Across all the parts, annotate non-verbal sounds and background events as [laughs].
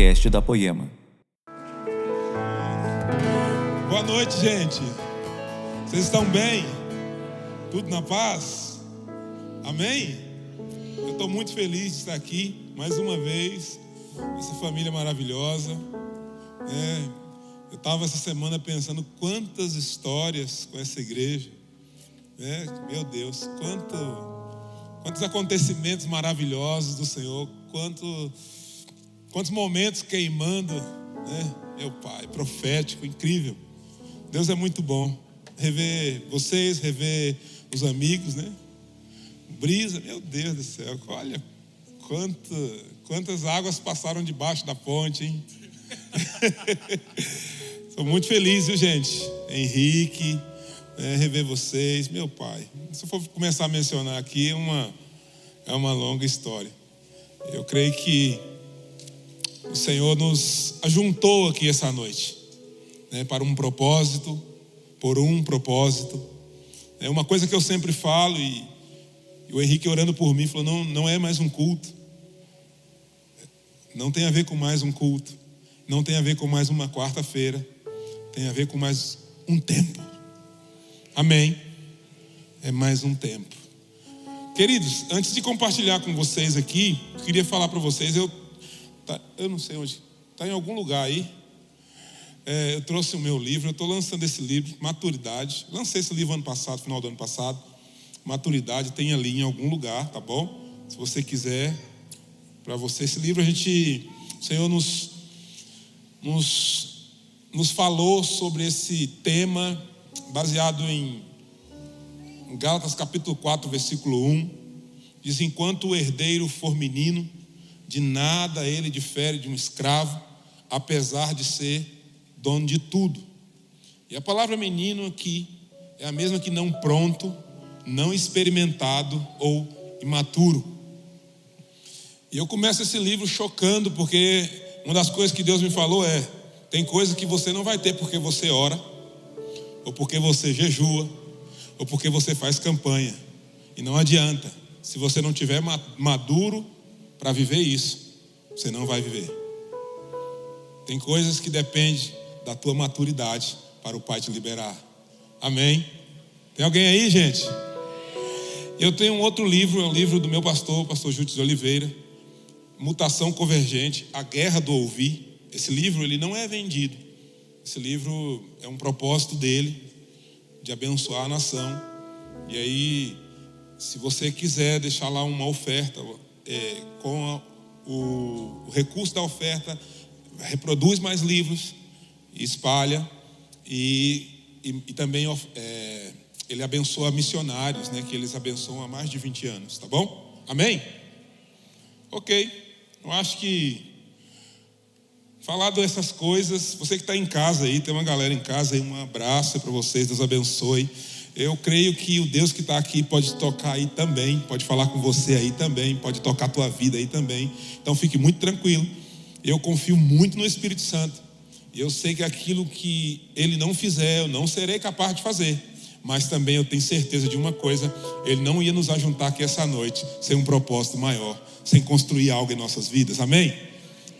podcast da Poema. Boa noite, gente. Vocês estão bem? Tudo na paz? Amém? Eu estou muito feliz de estar aqui mais uma vez. Essa família maravilhosa. É, eu estava essa semana pensando quantas histórias com essa igreja. É, meu Deus, quanto, quantos acontecimentos maravilhosos do Senhor, quanto, quantos momentos queimando, né? Meu Pai, profético, incrível. Deus é muito bom. Rever vocês, rever os amigos, né? Brisa, meu Deus do céu, olha quanto, quantas águas passaram debaixo da ponte, hein? [laughs] Sou muito feliz, viu, gente? Henrique, né, rever vocês, meu pai. Se eu for começar a mencionar aqui, é uma, é uma longa história. Eu creio que o Senhor nos ajuntou aqui essa noite, né, para um propósito, por um propósito. É uma coisa que eu sempre falo, e, e o Henrique orando por mim falou: não, não é mais um culto, não tem a ver com mais um culto, não tem a ver com mais uma quarta-feira, tem a ver com mais um tempo. Amém? É mais um tempo. Queridos, antes de compartilhar com vocês aqui, eu queria falar para vocês, eu, tá, eu não sei onde, está em algum lugar aí. É, eu trouxe o meu livro, eu estou lançando esse livro, Maturidade. Lancei esse livro ano passado, final do ano passado. Maturidade tem ali em algum lugar, tá bom? Se você quiser, para você, esse livro a gente, o Senhor nos, nos, nos falou sobre esse tema baseado em Gálatas capítulo 4, versículo 1. Diz: Enquanto o herdeiro for menino, de nada ele difere de um escravo, apesar de ser dono de tudo. E a palavra menino aqui é a mesma que não pronto, não experimentado ou imaturo. E eu começo esse livro chocando, porque uma das coisas que Deus me falou é: tem coisa que você não vai ter porque você ora, ou porque você jejua, ou porque você faz campanha. E não adianta, se você não tiver maduro para viver isso, você não vai viver. Tem coisas que dependem da tua maturidade para o Pai te liberar. Amém? Tem alguém aí, gente? Eu tenho um outro livro, é um livro do meu pastor, pastor Júlio de Oliveira, Mutação Convergente, A Guerra do Ouvir. Esse livro ele não é vendido. Esse livro é um propósito dele de abençoar a nação. E aí, se você quiser deixar lá uma oferta é, com a, o, o, recurso da oferta, reproduz mais livros, espalha e, e, e também é, ele abençoa missionários, né, que eles abençoam há mais de 20 anos, tá bom? Amém? Ok, eu acho que falar dessas coisas, você que está em casa aí, tem uma galera em casa aí, um abraço para vocês, Deus abençoe. Eu creio que o Deus que está aqui pode tocar aí também, pode falar com você aí também, pode tocar a tua vida aí também. Então fique muito tranquilo. Eu confio muito no Espírito Santo. Eu sei que aquilo que Ele não fizer, eu não serei capaz de fazer. Mas também eu tenho certeza de uma coisa: Ele não ia nos ajuntar aqui essa noite sem um propósito maior, sem construir algo em nossas vidas. Amém?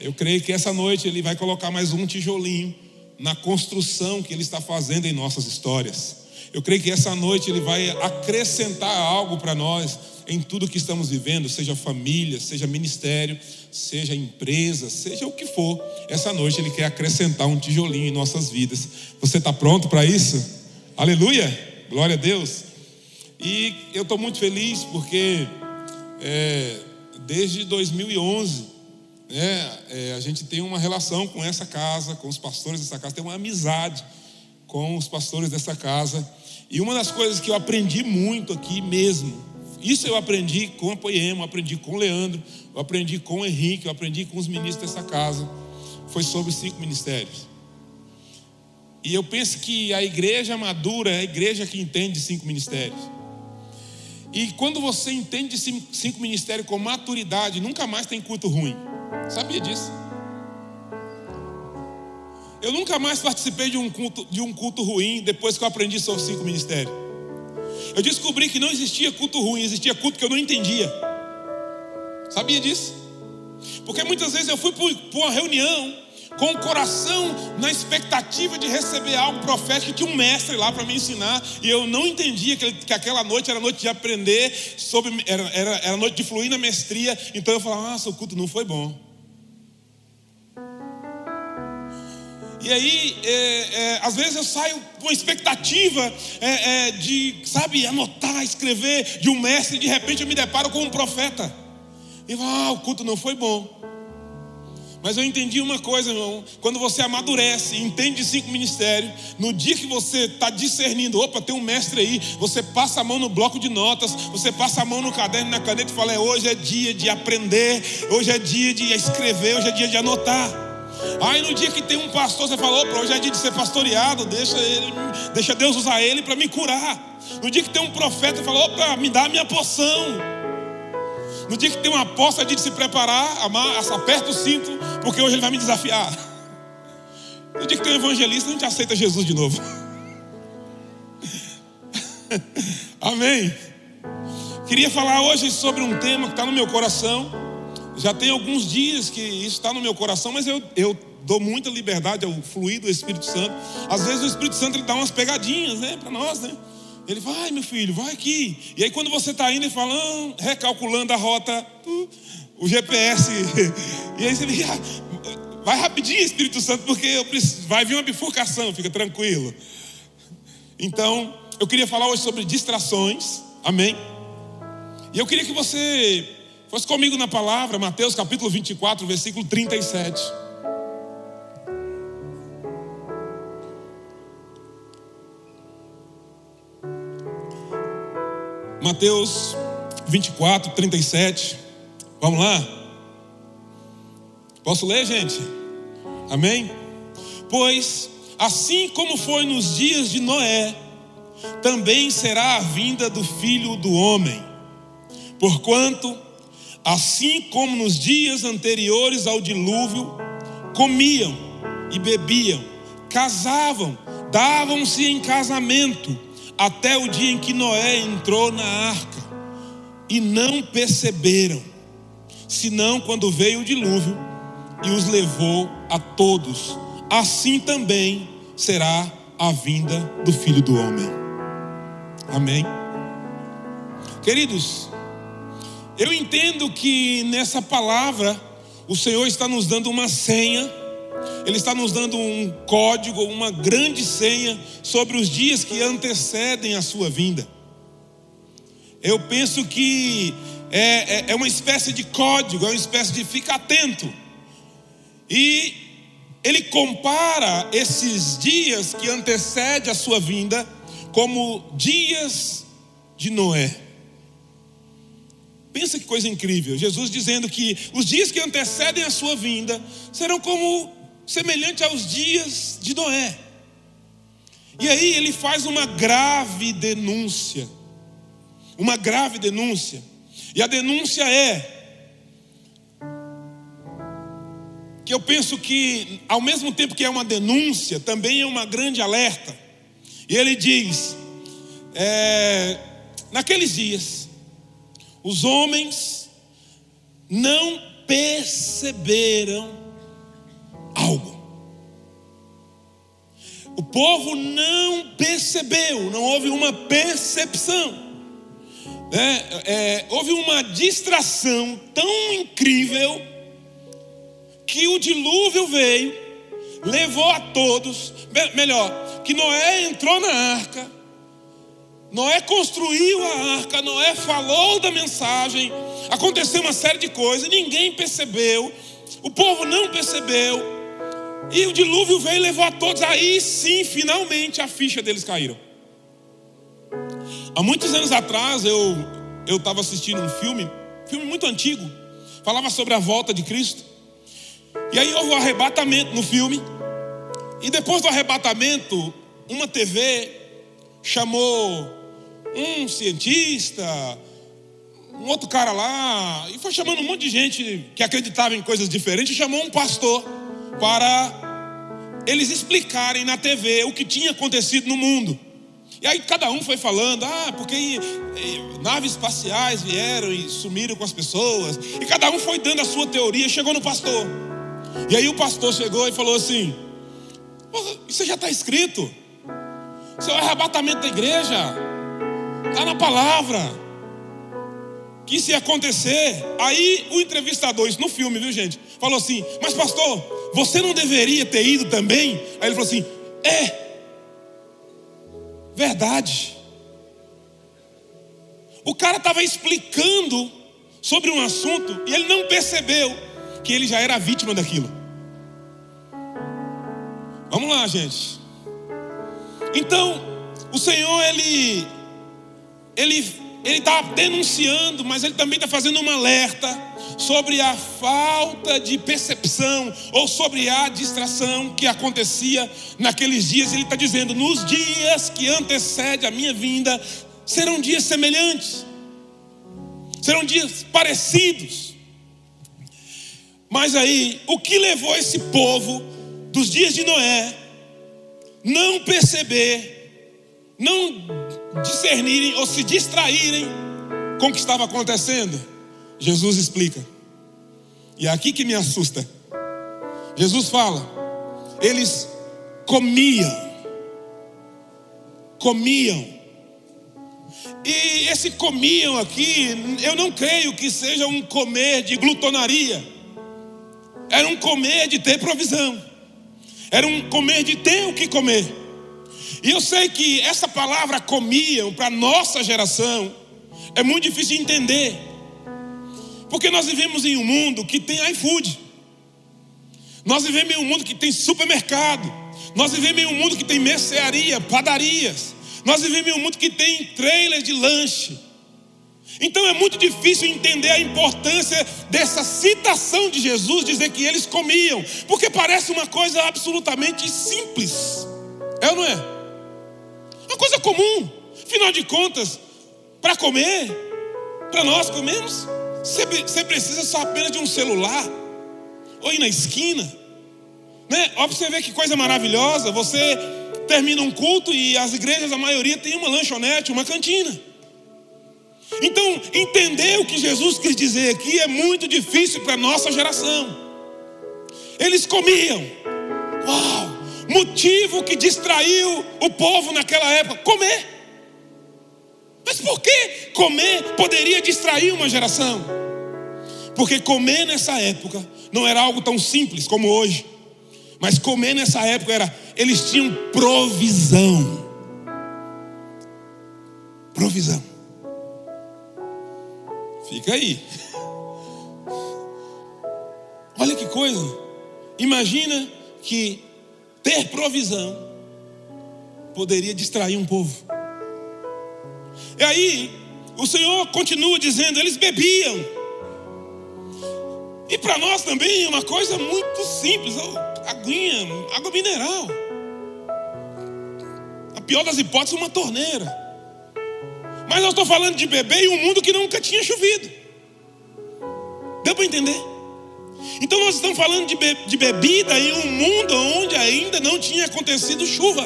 Eu creio que essa noite ele vai colocar mais um tijolinho na construção que ele está fazendo em nossas histórias. Eu creio que essa noite ele vai acrescentar algo para nós em tudo que estamos vivendo, seja família, seja ministério, seja empresa, seja o que for. Essa noite ele quer acrescentar um tijolinho em nossas vidas. Você está pronto para isso? Aleluia! Glória a Deus! E eu estou muito feliz porque é, desde 2011 né, é, a gente tem uma relação com essa casa, com os pastores dessa casa, tem uma amizade com os pastores dessa casa. E uma das coisas que eu aprendi muito aqui mesmo, isso eu aprendi com a Poema, aprendi com o Leandro, eu aprendi com o Henrique, eu aprendi com os ministros dessa casa, foi sobre cinco ministérios. E eu penso que a igreja madura é a igreja que entende cinco ministérios. E quando você entende cinco ministérios com maturidade, nunca mais tem culto ruim. Sabia disso? Eu nunca mais participei de um culto, de um culto ruim depois que eu aprendi sobre cinco ministérios. Eu descobri que não existia culto ruim, existia culto que eu não entendia. Sabia disso? Porque muitas vezes eu fui para uma reunião com o coração na expectativa de receber algo profético, que tinha um mestre lá para me ensinar, e eu não entendia que, que, aquela noite era noite de aprender, sobre, era, era, era noite de fluir na mestria, então eu falava, nossa, o culto não foi bom. E aí, é, é, às vezes eu saio com uma expectativa é, é de, sabe, anotar, escrever de um mestre, e de repente eu me deparo com um profeta. E falo, ah, o culto não foi bom. Mas eu entendi uma coisa, irmão. Quando você amadurece entende cinco ministérios, no dia que você está discernindo, opa, tem um mestre aí, você passa a mão no bloco de notas, você passa a mão no caderno, na caneta e fala: é, hoje é dia de aprender, hoje é dia de escrever, hoje é dia de anotar. Aí no dia que tem um pastor, você falou, opa, hoje é dia de ser pastoreado, deixa, ele, deixa Deus usar ele para me curar. No dia que tem um profeta, você falou, opa, me dá a minha poção. No dia que tem uma aposta, é dia de se preparar, amar, aperta o cinto, porque hoje ele vai me desafiar. No dia que tem um evangelista, a gente aceita Jesus de novo. [laughs] Amém. Queria falar hoje sobre um tema que está no meu coração. Já tem alguns dias que isso está no meu coração, mas eu, eu dou muita liberdade ao fluir do Espírito Santo. Às vezes o Espírito Santo ele dá umas pegadinhas, né, para nós, né? Ele vai, meu filho, vai aqui. E aí quando você está indo e falando, recalculando a rota, o GPS, [laughs] e aí você fica, vai rapidinho, Espírito Santo, porque preciso, vai vir uma bifurcação, fica tranquilo. Então, eu queria falar hoje sobre distrações, amém? E eu queria que você Fosse comigo na palavra, Mateus capítulo 24, versículo 37. Mateus 24, 37. Vamos lá? Posso ler, gente? Amém? Pois, assim como foi nos dias de Noé, também será a vinda do filho do homem. Porquanto, Assim como nos dias anteriores ao dilúvio, comiam e bebiam, casavam, davam-se em casamento, até o dia em que Noé entrou na arca, e não perceberam, senão quando veio o dilúvio e os levou a todos. Assim também será a vinda do filho do homem. Amém. Queridos, eu entendo que nessa palavra o Senhor está nos dando uma senha, Ele está nos dando um código, uma grande senha sobre os dias que antecedem a sua vinda. Eu penso que é, é, é uma espécie de código, é uma espécie de fica atento. E ele compara esses dias que antecedem a sua vinda como dias de Noé. Pensa que coisa incrível. Jesus dizendo que os dias que antecedem a sua vinda serão como semelhante aos dias de Noé. E aí ele faz uma grave denúncia. Uma grave denúncia. E a denúncia é que eu penso que ao mesmo tempo que é uma denúncia, também é uma grande alerta. E ele diz: é, naqueles dias os homens não perceberam algo. O povo não percebeu, não houve uma percepção. É, é, houve uma distração tão incrível que o dilúvio veio, levou a todos, melhor, que Noé entrou na arca, Noé construiu a arca, Noé falou da mensagem, aconteceu uma série de coisas, ninguém percebeu, o povo não percebeu, e o dilúvio veio e levou a todos. Aí sim, finalmente, a ficha deles caíram. Há muitos anos atrás, eu eu estava assistindo um filme, filme muito antigo, falava sobre a volta de Cristo. E aí houve um arrebatamento no filme. E depois do arrebatamento, uma TV chamou um cientista, um outro cara lá, e foi chamando um monte de gente que acreditava em coisas diferentes, chamou um pastor para eles explicarem na TV o que tinha acontecido no mundo. E aí cada um foi falando, ah, porque naves espaciais vieram e sumiram com as pessoas. E cada um foi dando a sua teoria, chegou no pastor. E aí o pastor chegou e falou assim: Isso já está escrito. Isso é o arrebatamento da igreja. Está na palavra. Que ia acontecer. Aí o entrevistador, isso no filme, viu gente? Falou assim: Mas pastor, você não deveria ter ido também? Aí ele falou assim: É verdade. O cara estava explicando sobre um assunto e ele não percebeu que ele já era vítima daquilo. Vamos lá, gente. Então, o Senhor ele ele ele está denunciando, mas ele também está fazendo um alerta sobre a falta de percepção ou sobre a distração que acontecia naqueles dias. Ele está dizendo: nos dias que antecedem a minha vinda, serão dias semelhantes, serão dias parecidos. Mas aí, o que levou esse povo dos dias de Noé não perceber, não discernirem ou se distraírem com o que estava acontecendo? Jesus explica. E é aqui que me assusta. Jesus fala, eles comiam, comiam. E esse comiam aqui, eu não creio que seja um comer de glutonaria. Era um comer de ter provisão. Era um comer de ter o que comer. E eu sei que essa palavra comiam para nossa geração é muito difícil de entender. Porque nós vivemos em um mundo que tem iFood. Nós vivemos em um mundo que tem supermercado. Nós vivemos em um mundo que tem mercearia, padarias. Nós vivemos em um mundo que tem trailers de lanche. Então é muito difícil entender a importância dessa citação de Jesus, dizer que eles comiam, porque parece uma coisa absolutamente simples. É ou não é? Uma coisa comum. Afinal de contas, para comer, para nós comemos, você precisa só apenas de um celular, ou ir na esquina, né? Ó, para você ver que coisa maravilhosa. Você termina um culto e as igrejas, a maioria, tem uma lanchonete, uma cantina. Então, entender o que Jesus quis dizer aqui é muito difícil para a nossa geração. Eles comiam, uau, motivo que distraiu o povo naquela época: comer. Mas por que comer poderia distrair uma geração? Porque comer nessa época não era algo tão simples como hoje. Mas comer nessa época era, eles tinham provisão. Provisão. Fica aí. [laughs] Olha que coisa. Imagina que ter provisão poderia distrair um povo. E aí, o Senhor continua dizendo: eles bebiam. E para nós também é uma coisa muito simples: aguinha, água mineral. A pior das hipóteses, uma torneira. Mas eu estou falando de beber em um mundo que nunca tinha chovido. Deu para entender? Então nós estamos falando de, be de bebida em um mundo onde ainda não tinha acontecido chuva.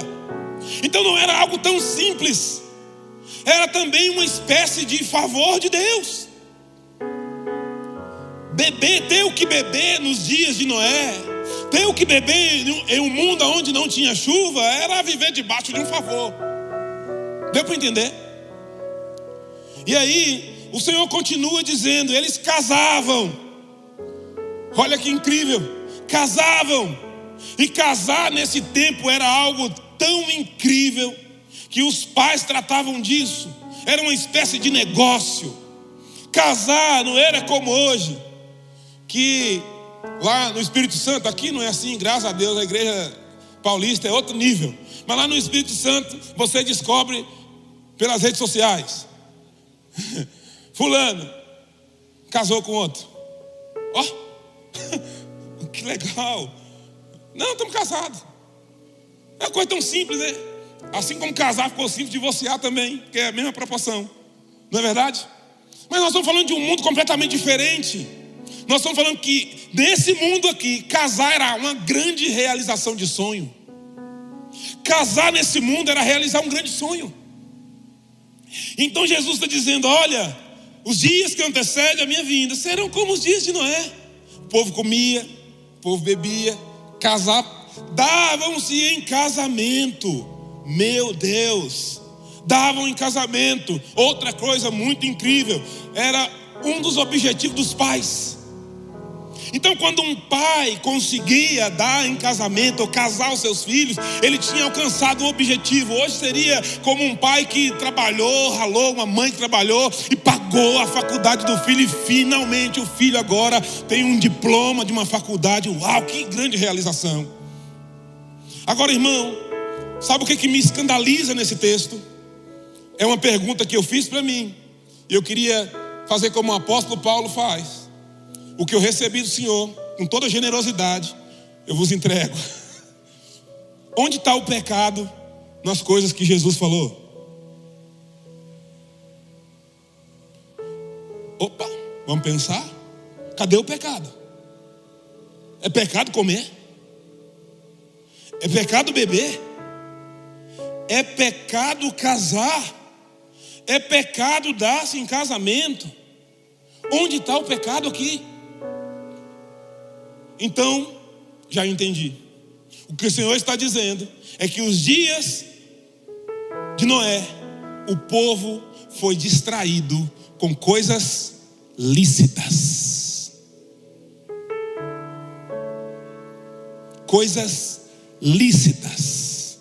Então não era algo tão simples era também uma espécie de favor de Deus. Beber, ter o que beber nos dias de Noé, ter o que beber em um mundo onde não tinha chuva, era viver debaixo de um favor. Deu para entender? E aí, o Senhor continua dizendo: eles casavam. Olha que incrível! Casavam. E casar nesse tempo era algo tão incrível que os pais tratavam disso, era uma espécie de negócio. Casar não era como hoje, que lá no Espírito Santo, aqui não é assim, graças a Deus, a igreja paulista é outro nível. Mas lá no Espírito Santo, você descobre pelas redes sociais. [laughs] Fulano casou com outro. Ó, oh, [laughs] que legal. Não, estamos casados. É uma coisa tão simples, né? Assim como casar ficou simples, divorciar também, que é a mesma proporção. Não é verdade? Mas nós estamos falando de um mundo completamente diferente. Nós estamos falando que nesse mundo aqui, casar era uma grande realização de sonho. Casar nesse mundo era realizar um grande sonho. Então Jesus está dizendo: olha, os dias que antecedem a minha vinda serão como os dias de Noé. O povo comia, o povo bebia, casava, davam-se em casamento. Meu Deus, davam em casamento. Outra coisa muito incrível, era um dos objetivos dos pais então, quando um pai conseguia dar em casamento ou casar os seus filhos, ele tinha alcançado o objetivo. Hoje seria como um pai que trabalhou, ralou, uma mãe que trabalhou e pagou a faculdade do filho, e finalmente o filho agora tem um diploma de uma faculdade. Uau, que grande realização! Agora, irmão, sabe o que, que me escandaliza nesse texto? É uma pergunta que eu fiz para mim, e eu queria fazer como o apóstolo Paulo faz o que eu recebi do Senhor, com toda generosidade, eu vos entrego. [laughs] Onde está o pecado nas coisas que Jesus falou? Opa, vamos pensar? Cadê o pecado? É pecado comer? É pecado beber? É pecado casar? É pecado dar-se em casamento? Onde está o pecado aqui? Então, já entendi. O que o Senhor está dizendo é que os dias de Noé, o povo foi distraído com coisas lícitas. Coisas lícitas.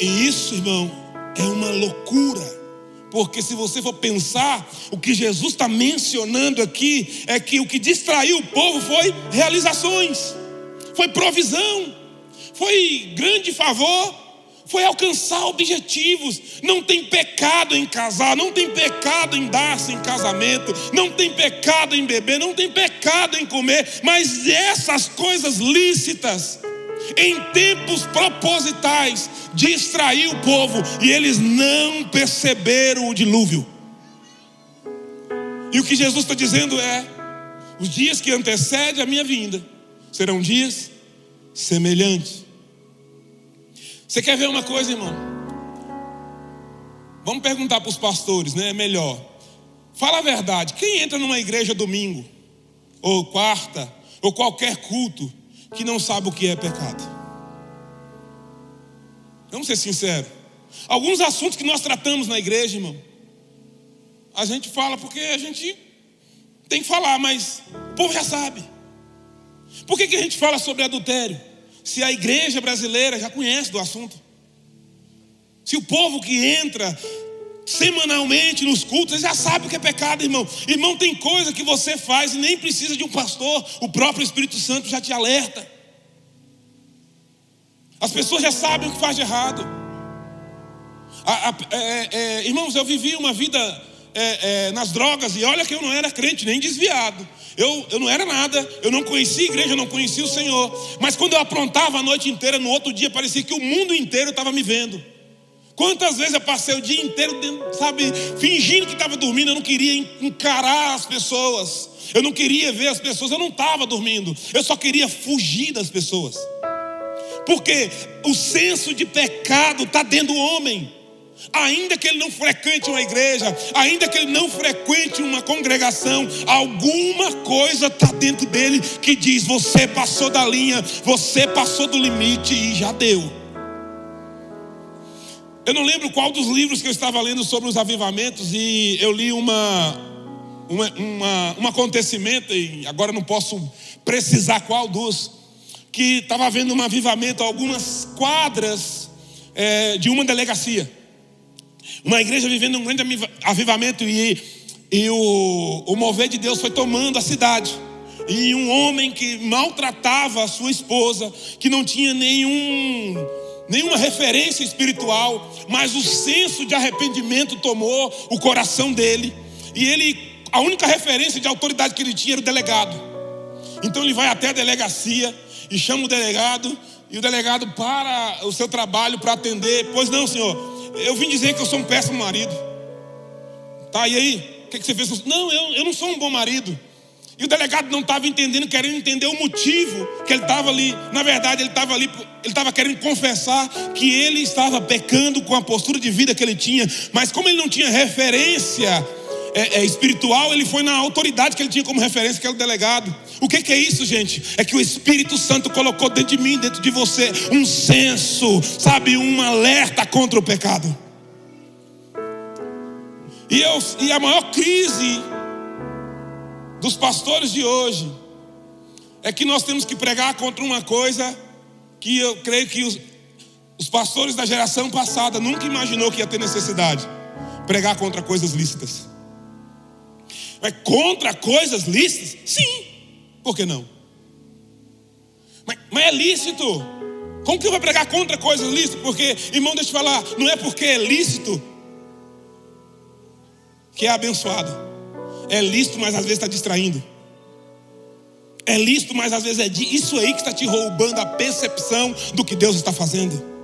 E isso, irmão, é uma loucura. Porque se você for pensar, o que Jesus está mencionando aqui é que o que distraiu o povo foi realizações, foi provisão, foi grande favor, foi alcançar objetivos. Não tem pecado em casar, não tem pecado em dar-se em casamento, não tem pecado em beber, não tem pecado em comer, mas essas coisas lícitas em tempos propositais, distrair o povo e eles não perceberam o dilúvio. E o que Jesus está dizendo é: os dias que antecedem a minha vinda serão dias semelhantes. Você quer ver uma coisa, irmão? Vamos perguntar para os pastores, né? É melhor. Fala a verdade. Quem entra numa igreja domingo, ou quarta, ou qualquer culto, que não sabe o que é pecado. Vamos ser sinceros. Alguns assuntos que nós tratamos na igreja, irmão, a gente fala porque a gente tem que falar, mas o povo já sabe. Por que, que a gente fala sobre adultério? Se a igreja brasileira já conhece do assunto. Se o povo que entra semanalmente nos cultos, já sabe o que é pecado, irmão. Irmão, tem coisa que você faz e nem precisa de um pastor, o próprio Espírito Santo já te alerta. As pessoas já sabem o que faz de errado. A, a, é, é, irmãos, eu vivi uma vida é, é, nas drogas e olha que eu não era crente nem desviado. Eu, eu não era nada, eu não conhecia a igreja, eu não conhecia o Senhor. Mas quando eu aprontava a noite inteira, no outro dia parecia que o mundo inteiro estava me vendo. Quantas vezes eu passei o dia inteiro, sabe, fingindo que estava dormindo, eu não queria encarar as pessoas, eu não queria ver as pessoas, eu não estava dormindo, eu só queria fugir das pessoas, porque o senso de pecado está dentro do homem, ainda que ele não frequente uma igreja, ainda que ele não frequente uma congregação, alguma coisa está dentro dele que diz: você passou da linha, você passou do limite e já deu. Eu não lembro qual dos livros que eu estava lendo sobre os avivamentos e eu li uma, uma, uma um acontecimento, e agora não posso precisar qual dos, que estava havendo um avivamento algumas quadras é, de uma delegacia. Uma igreja vivendo um grande avivamento e, e o, o mover de Deus foi tomando a cidade. E um homem que maltratava a sua esposa, que não tinha nenhum nenhuma referência espiritual, mas o senso de arrependimento tomou o coração dele, e ele, a única referência de autoridade que ele tinha era o delegado. Então ele vai até a delegacia e chama o delegado, e o delegado para o seu trabalho para atender. Pois não, senhor, eu vim dizer que eu sou um péssimo marido. Tá, e aí? O que, que você fez? Não, eu, eu não sou um bom marido. E o delegado não estava entendendo, querendo entender o motivo que ele estava ali. Na verdade, ele estava ali, ele estava querendo confessar que ele estava pecando com a postura de vida que ele tinha. Mas como ele não tinha referência é, é, espiritual, ele foi na autoridade que ele tinha como referência, que era o delegado. O que, que, é isso, gente? É que o Espírito Santo colocou dentro de mim, dentro de você, um senso, sabe, um alerta contra o pecado. E, eu, e a maior crise dos pastores de hoje é que nós temos que pregar contra uma coisa que eu creio que os, os pastores da geração passada nunca imaginou que ia ter necessidade. Pregar contra coisas lícitas. Mas contra coisas lícitas? Sim. Por que não? Mas, mas é lícito. Como que eu vou pregar contra coisas lícitas? Porque, irmão, deixa eu falar, não é porque é lícito que é abençoado. É lícito, mas às vezes está distraindo. É lícito, mas às vezes é isso aí que está te roubando a percepção do que Deus está fazendo.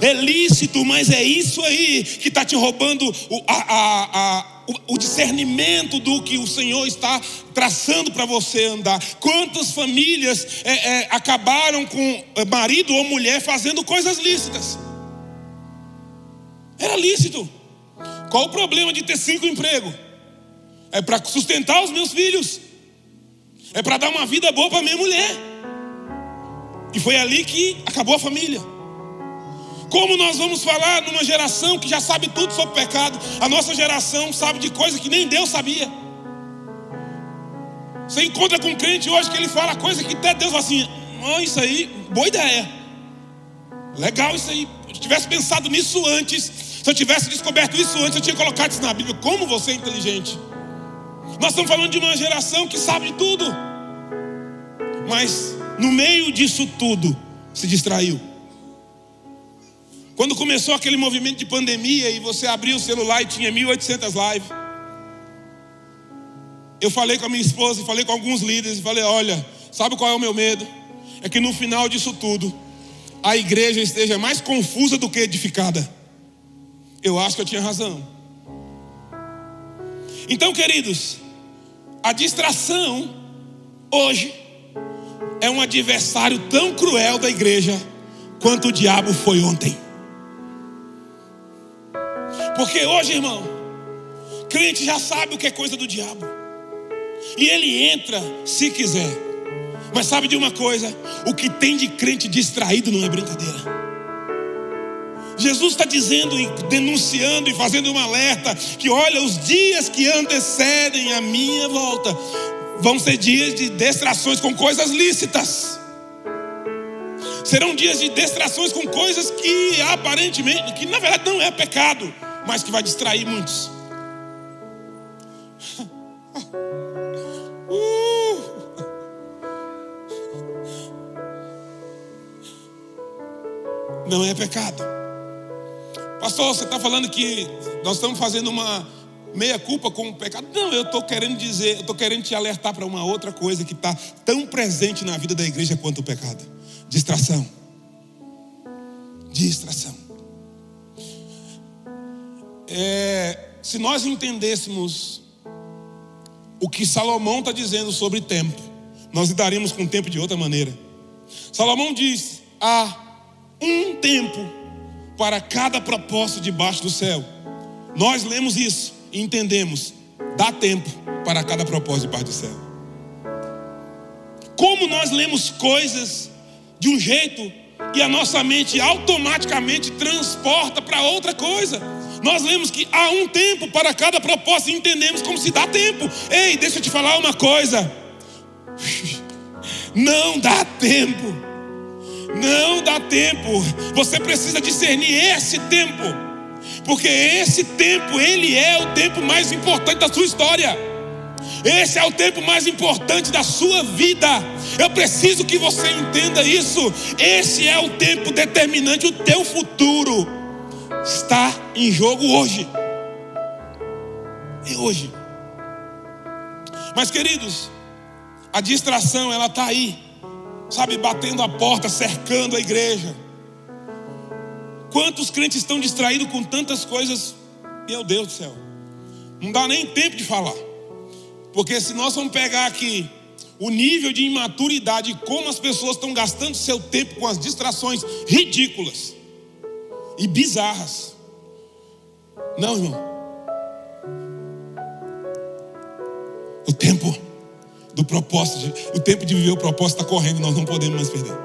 É lícito, mas é isso aí que está te roubando o, a, a, a, o, discernimento do que o Senhor está traçando para você andar. Quantas famílias é, é, acabaram com é, marido ou mulher fazendo coisas lícitas? Era lícito. Qual o problema de ter cinco empregos? É para sustentar os meus filhos, é para dar uma vida boa para minha mulher. E foi ali que acabou a família. Como nós vamos falar numa geração que já sabe tudo sobre pecado? A nossa geração sabe de coisas que nem Deus sabia. Você encontra com um crente hoje que ele fala coisa que até Deus fala assim: oh, isso aí, boa ideia. Legal isso aí. Se eu tivesse pensado nisso antes, se eu tivesse descoberto isso antes, eu tinha colocado isso na Bíblia. Como você é inteligente? Nós estamos falando de uma geração que sabe tudo, mas no meio disso tudo se distraiu. Quando começou aquele movimento de pandemia e você abriu o celular e tinha 1.800 lives, eu falei com a minha esposa e falei com alguns líderes e falei: olha, sabe qual é o meu medo? É que no final disso tudo, a igreja esteja mais confusa do que edificada. Eu acho que eu tinha razão. Então, queridos, a distração hoje é um adversário tão cruel da igreja quanto o diabo foi ontem. Porque hoje, irmão, crente já sabe o que é coisa do diabo. E ele entra se quiser. Mas sabe de uma coisa? O que tem de crente distraído não é brincadeira. Jesus está dizendo e denunciando e fazendo um alerta que olha os dias que antecedem a minha volta vão ser dias de distrações com coisas lícitas. Serão dias de distrações com coisas que aparentemente, que na verdade não é pecado, mas que vai distrair muitos. [laughs] Uh. Não é pecado. Pastor, você está falando que nós estamos fazendo uma meia culpa com o pecado. Não, eu estou querendo dizer, eu estou querendo te alertar para uma outra coisa que está tão presente na vida da igreja quanto o pecado: distração. Distração. É, se nós entendêssemos o que Salomão está dizendo sobre tempo, nós lidaríamos com o tempo de outra maneira. Salomão diz: há um tempo para cada propósito debaixo do céu. Nós lemos isso e entendemos. Dá tempo para cada propósito debaixo do céu. Como nós lemos coisas de um jeito e a nossa mente automaticamente transporta para outra coisa. Nós lemos que há um tempo para cada propósito e entendemos como se dá tempo. Ei, deixa eu te falar uma coisa. [laughs] Não dá tempo não dá tempo. Você precisa discernir esse tempo. Porque esse tempo, ele é o tempo mais importante da sua história. Esse é o tempo mais importante da sua vida. Eu preciso que você entenda isso. Esse é o tempo determinante. O teu futuro está em jogo hoje. É hoje. Mas queridos, a distração ela está aí sabe, batendo a porta, cercando a igreja. Quantos crentes estão distraídos com tantas coisas? Meu Deus do céu, não dá nem tempo de falar. Porque se nós vamos pegar aqui o nível de imaturidade, como as pessoas estão gastando seu tempo com as distrações ridículas e bizarras. Não, irmão. O tempo do propósito, o tempo de viver o propósito está correndo, nós não podemos mais perder.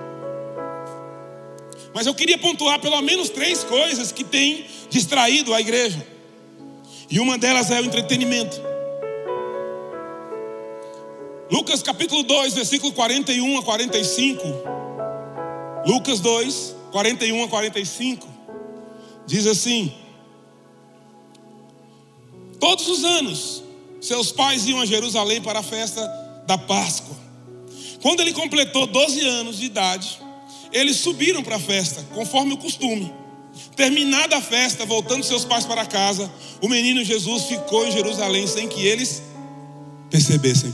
Mas eu queria pontuar pelo menos três coisas que têm distraído a igreja. E uma delas é o entretenimento. Lucas capítulo 2, versículo 41 a 45. Lucas 2, 41 a 45. Diz assim: Todos os anos, seus pais iam a Jerusalém para a festa da Páscoa. Quando ele completou 12 anos de idade, eles subiram para a festa, conforme o costume. Terminada a festa, voltando seus pais para casa, o menino Jesus ficou em Jerusalém sem que eles percebessem.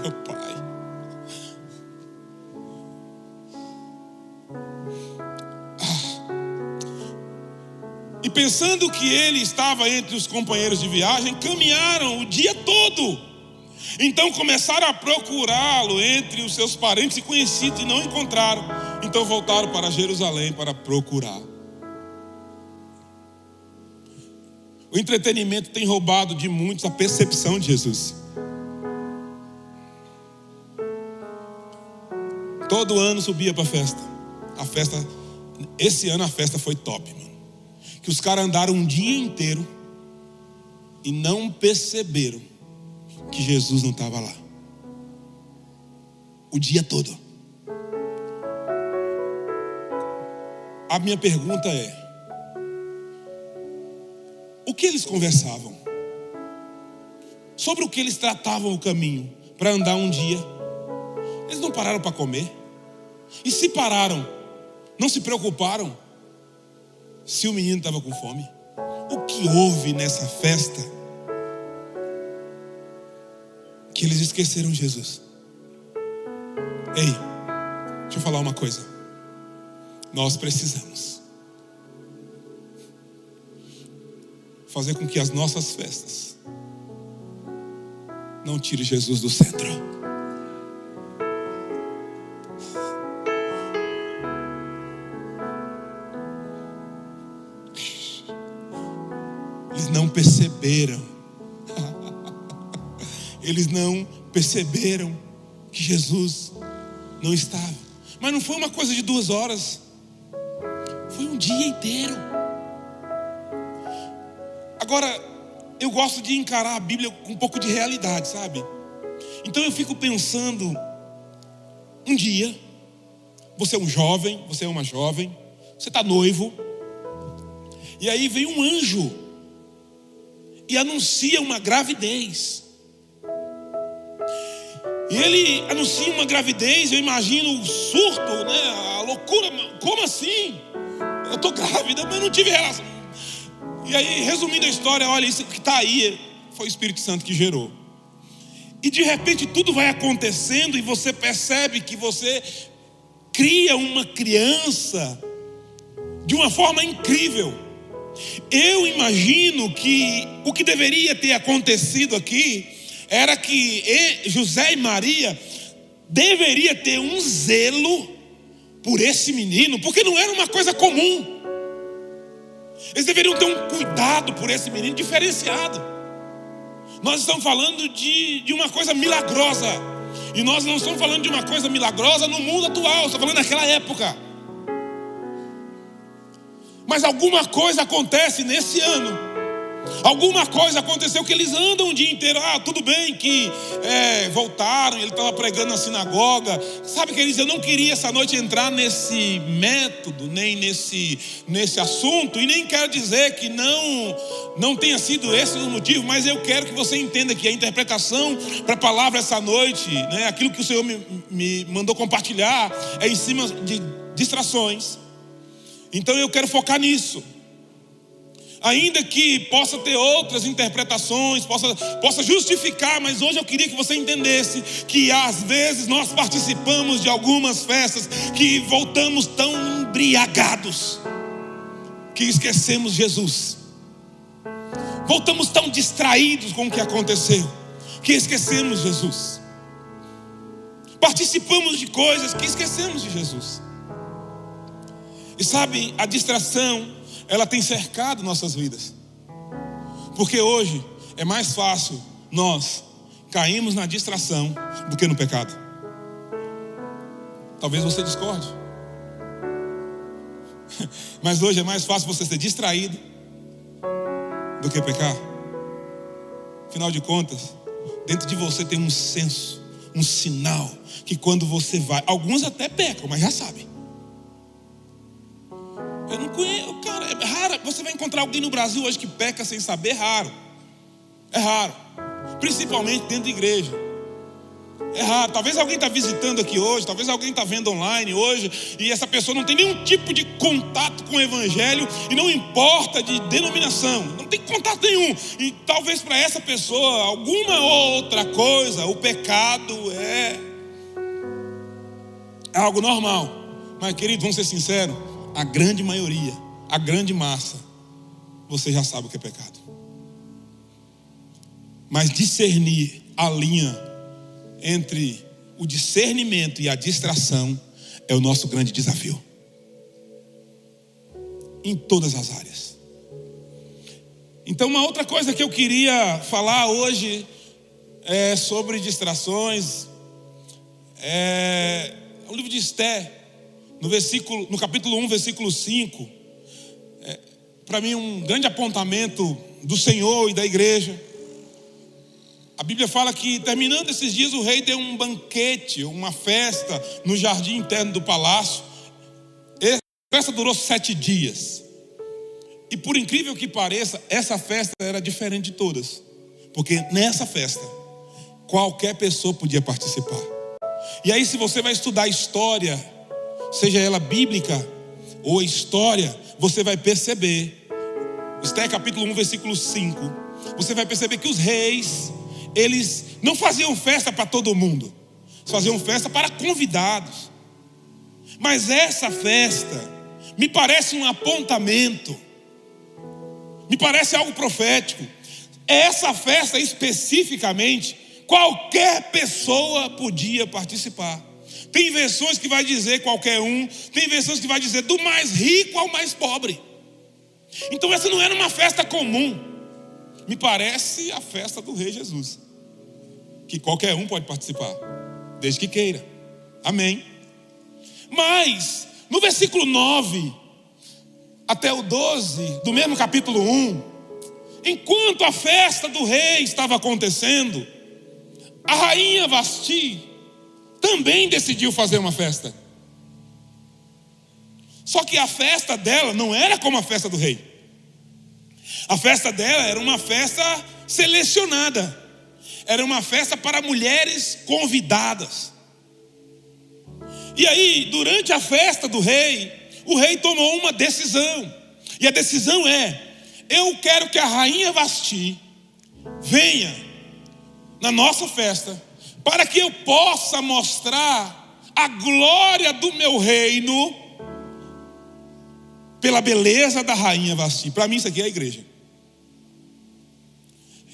Meu pai. Ah. E pensando que ele estava entre os companheiros de viagem, caminharam o dia todo. Então começaram a procurá-lo entre os seus parentes e conhecidos e não encontraram. Então voltaram para Jerusalém para procurar. O entretenimento tem roubado de muitos a percepção de Jesus. Todo ano subia para a festa. A festa, esse ano a festa foi top, mano. Que os caras andaram um dia inteiro e não perceberam que Jesus não estava lá. O dia todo. A minha pergunta é: o que eles conversavam? Sobre o que eles tratavam o caminho para andar um dia? Eles não pararam para comer? E se pararam, não se preocuparam se o menino estava com fome? O que houve nessa festa? Que eles esqueceram Jesus. Ei, deixa eu falar uma coisa. Nós precisamos fazer com que as nossas festas não tire Jesus do centro. Eles não perceberam eles não perceberam que Jesus não estava. Mas não foi uma coisa de duas horas, foi um dia inteiro. Agora, eu gosto de encarar a Bíblia com um pouco de realidade, sabe? Então eu fico pensando, um dia, você é um jovem, você é uma jovem, você está noivo, e aí vem um anjo e anuncia uma gravidez. E ele anuncia uma gravidez, eu imagino o surto, né? A loucura. Como assim? Eu estou grávida, mas não tive relação. E aí, resumindo a história, olha, isso que está aí foi o Espírito Santo que gerou. E de repente tudo vai acontecendo e você percebe que você cria uma criança de uma forma incrível. Eu imagino que o que deveria ter acontecido aqui era que José e Maria deveria ter um zelo por esse menino, porque não era uma coisa comum. Eles deveriam ter um cuidado por esse menino diferenciado. Nós estamos falando de, de uma coisa milagrosa. E nós não estamos falando de uma coisa milagrosa no mundo atual, estamos falando daquela época. Mas alguma coisa acontece nesse ano Alguma coisa aconteceu que eles andam o dia inteiro. Ah, tudo bem que é, voltaram, ele estava pregando na sinagoga. Sabe, queridos, eu não queria essa noite entrar nesse método, nem nesse, nesse assunto, e nem quero dizer que não, não tenha sido esse o motivo, mas eu quero que você entenda que a interpretação para a palavra essa noite, né, aquilo que o Senhor me, me mandou compartilhar, é em cima de distrações. Então eu quero focar nisso ainda que possa ter outras interpretações, possa, possa justificar, mas hoje eu queria que você entendesse que às vezes nós participamos de algumas festas que voltamos tão embriagados que esquecemos Jesus. Voltamos tão distraídos com o que aconteceu. que esquecemos Jesus. Participamos de coisas que esquecemos de Jesus. E sabe, a distração, ela tem cercado nossas vidas. Porque hoje é mais fácil nós cairmos na distração do que no pecado. Talvez você discorde. [laughs] Mas hoje é mais fácil você ser distraído do que pecar. Afinal de contas, dentro de você tem um senso, um sinal que quando você vai, alguns até pecam, mas já sabem. Eu não conheço, cara, é raro. Você vai encontrar alguém no Brasil hoje que peca sem saber, é raro. É raro. Principalmente dentro de igreja. É raro. Talvez alguém está visitando aqui hoje, talvez alguém está vendo online hoje, e essa pessoa não tem nenhum tipo de contato com o Evangelho, e não importa de denominação, não tem contato nenhum. E talvez para essa pessoa, alguma outra coisa, o pecado é, é algo normal. Mas, querido, vamos ser sinceros: a grande maioria, a grande massa, você já sabe o que é pecado. Mas discernir a linha entre o discernimento e a distração é o nosso grande desafio. Em todas as áreas. Então, uma outra coisa que eu queria falar hoje é sobre distrações. É o livro de Esté, no, versículo, no capítulo 1, versículo 5. É, Para mim, um grande apontamento do Senhor e da igreja. A Bíblia fala que, terminando esses dias, o rei deu um banquete, uma festa no jardim interno do palácio. Essa festa durou sete dias. E por incrível que pareça, essa festa era diferente de todas. Porque nessa festa, qualquer pessoa podia participar. E aí, se você vai estudar história, seja ela bíblica ou história, você vai perceber, Esté capítulo 1, versículo 5, você vai perceber que os reis, eles não faziam festa para todo mundo, eles faziam festa para convidados. Mas essa festa me parece um apontamento, me parece algo profético. Essa festa especificamente, qualquer pessoa podia participar. Tem versões que vai dizer qualquer um, tem versões que vai dizer do mais rico ao mais pobre. Então essa não era uma festa comum. Me parece a festa do Rei Jesus. Que qualquer um pode participar, desde que queira. Amém. Mas, no versículo 9 até o 12 do mesmo capítulo 1, enquanto a festa do rei estava acontecendo, a rainha Vasti também decidiu fazer uma festa. Só que a festa dela não era como a festa do rei. A festa dela era uma festa selecionada. Era uma festa para mulheres convidadas. E aí, durante a festa do rei, o rei tomou uma decisão. E a decisão é: eu quero que a rainha Vasti venha na nossa festa, para que eu possa mostrar a glória do meu reino pela beleza da rainha Vasti. Para mim, isso aqui é a igreja.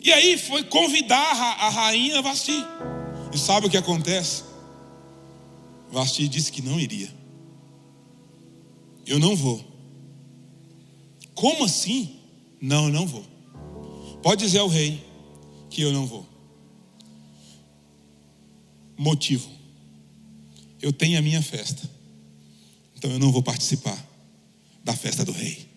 E aí foi convidar a rainha Vasti. E sabe o que acontece? Vasti disse que não iria. Eu não vou. Como assim? Não, eu não vou. Pode dizer ao rei que eu não vou. Motivo. Eu tenho a minha festa. Então eu não vou participar da festa do rei.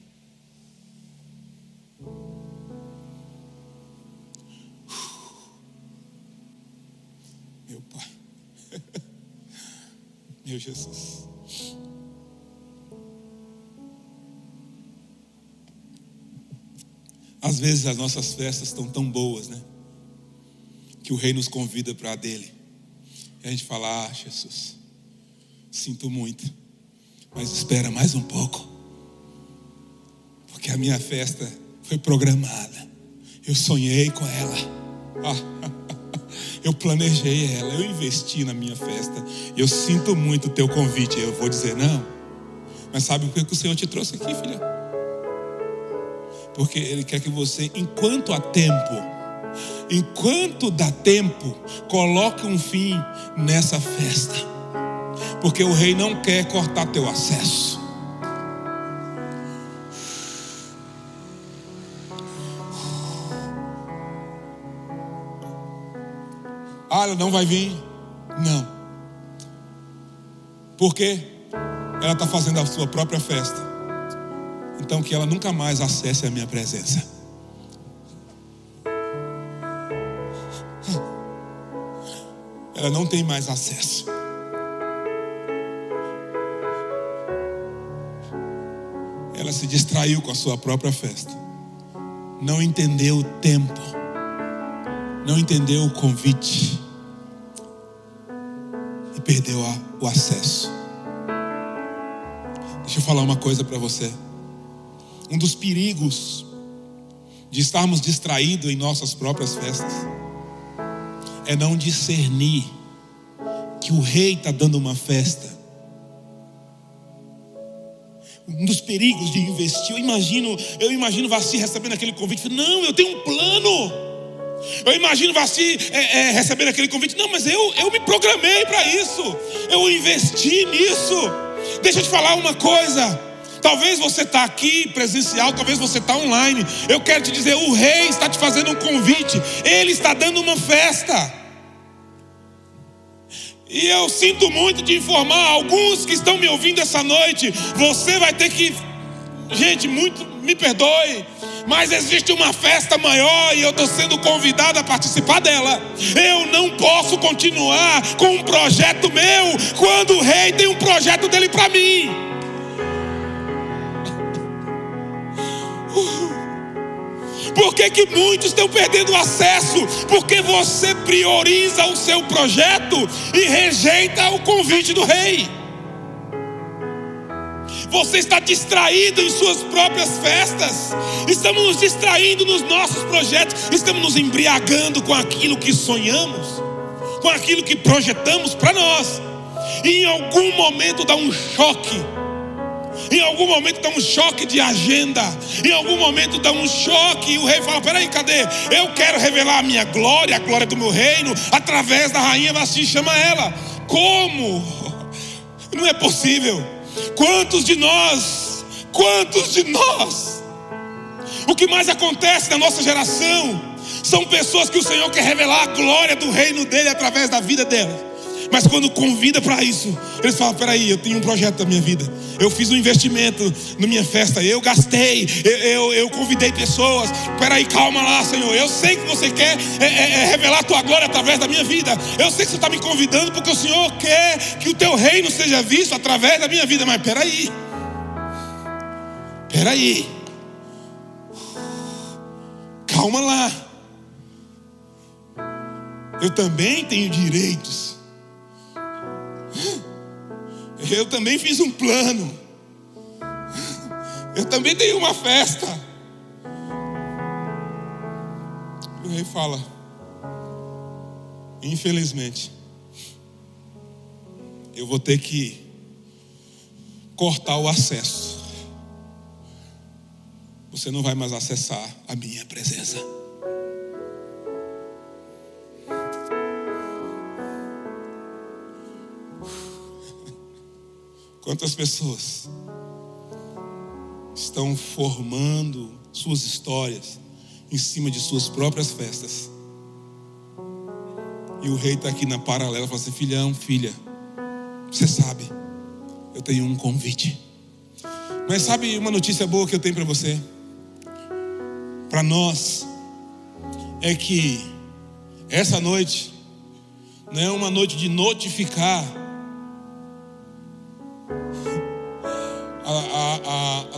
Meu pai. [laughs] Meu Jesus. Às vezes as nossas festas estão tão boas, né? Que o rei nos convida para a dele. E a gente fala: Ah, Jesus, sinto muito, mas espera mais um pouco, porque a minha festa foi programada. Eu sonhei com ela, [laughs] eu planejei ela, eu investi na minha festa. Eu sinto muito o teu convite. Eu vou dizer não, mas sabe o que o Senhor te trouxe aqui, filha? Porque Ele quer que você, enquanto há tempo, enquanto dá tempo, coloque um fim nessa festa, porque o rei não quer cortar teu acesso. Ah, ela não vai vir? Não. Por quê? Ela está fazendo a sua própria festa. Então que ela nunca mais acesse a minha presença. Ela não tem mais acesso. Ela se distraiu com a sua própria festa. Não entendeu o tempo. Não entendeu o convite. E perdeu o acesso. Deixa eu falar uma coisa para você. Um dos perigos de estarmos distraídos em nossas próprias festas é não discernir que o rei está dando uma festa. Um dos perigos de investir, eu imagino, eu imagino Vassi recebendo aquele convite, não, eu tenho um plano. Eu imagino Vassi é, é, recebendo aquele convite, não, mas eu, eu me programei para isso, eu investi nisso. Deixa eu te falar uma coisa. Talvez você está aqui presencial, talvez você está online. Eu quero te dizer, o rei está te fazendo um convite, ele está dando uma festa. E eu sinto muito de informar alguns que estão me ouvindo essa noite, você vai ter que, gente, muito me perdoe, mas existe uma festa maior e eu estou sendo convidado a participar dela. Eu não posso continuar com um projeto meu quando o rei tem um projeto dele para mim. Por que, que muitos estão perdendo acesso? Porque você prioriza o seu projeto e rejeita o convite do rei. Você está distraído em suas próprias festas. Estamos nos distraindo nos nossos projetos. Estamos nos embriagando com aquilo que sonhamos, com aquilo que projetamos para nós. E em algum momento dá um choque em algum momento dá um choque de agenda. Em algum momento dá um choque. E o rei fala: Peraí, cadê? Eu quero revelar a minha glória, a glória do meu reino, através da rainha Vasti. Chama ela. Como? Não é possível. Quantos de nós? Quantos de nós? O que mais acontece na nossa geração são pessoas que o Senhor quer revelar a glória do reino dele através da vida delas. Mas quando convida para isso, eles falam: peraí, eu tenho um projeto da minha vida. Eu fiz um investimento na minha festa, eu gastei, eu, eu, eu convidei pessoas. Peraí, calma lá, Senhor. Eu sei que você quer é, é, é revelar a tua glória através da minha vida. Eu sei que você está me convidando porque o Senhor quer que o teu reino seja visto através da minha vida. Mas peraí, peraí, calma lá. Eu também tenho direitos. Eu também fiz um plano. Eu também dei uma festa. O rei fala: Infelizmente, eu vou ter que cortar o acesso. Você não vai mais acessar a minha presença. Quantas pessoas estão formando suas histórias em cima de suas próprias festas? E o rei está aqui na paralela, fala assim: filhão, filha, você sabe, eu tenho um convite. Mas sabe uma notícia boa que eu tenho para você? Para nós, é que essa noite não é uma noite de notificar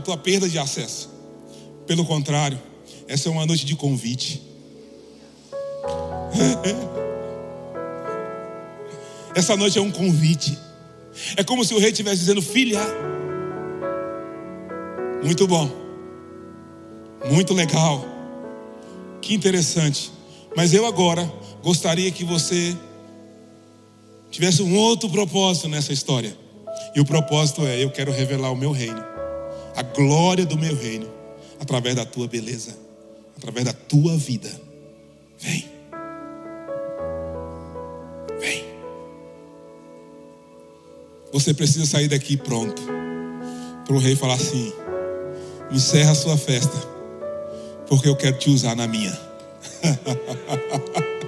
a, tua perda de acesso. Pelo contrário, essa é uma noite de convite. [laughs] Essa noite é um convite. É como se o rei estivesse dizendo: Filha, muito bom, muito legal, que interessante. Mas eu agora gostaria que você tivesse um outro propósito nessa história. E o propósito é: eu quero revelar o meu reino, a glória do meu reino, através da tua beleza, através da tua vida. Vem. Vem. Você precisa sair daqui pronto. Para o rei falar assim: encerra a sua festa, porque eu quero te usar na minha. [laughs]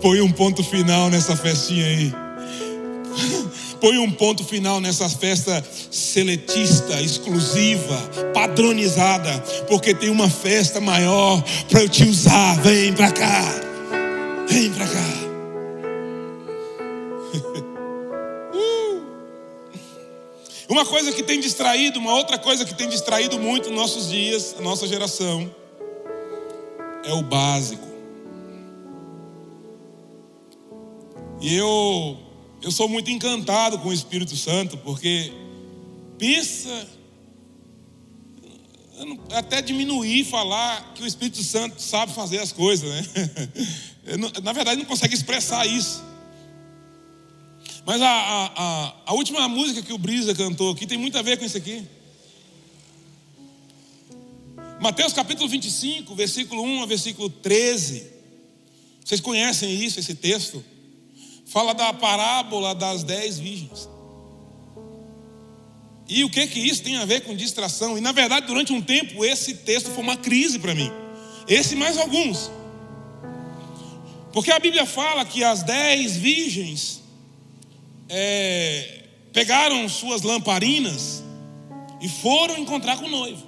Põe um ponto final nessa festinha aí. Põe um ponto final nessa festa seletista, exclusiva, padronizada, porque tem uma festa maior para eu te usar. Vem para cá, vem para cá. [laughs] Uma coisa que tem distraído, uma outra coisa que tem distraído muito nossos dias, a nossa geração, é o básico. E eu eu sou muito encantado com o Espírito Santo, porque pensa, até diminuir falar que o Espírito Santo sabe fazer as coisas, né? [laughs] Na verdade, não consegue expressar isso. Mas a, a, a, última música que o Brisa cantou aqui tem muito a ver com isso aqui. Mateus capítulo 25, versículo 1 a versículo 13. Vocês conhecem isso, esse texto? Fala da parábola das dez virgens. E o que que isso tem a ver com distração? E na verdade, durante um tempo, esse texto foi uma crise para mim. Esse mais alguns. Porque a Bíblia fala que as dez virgens é, pegaram suas lamparinas e foram encontrar com o noivo.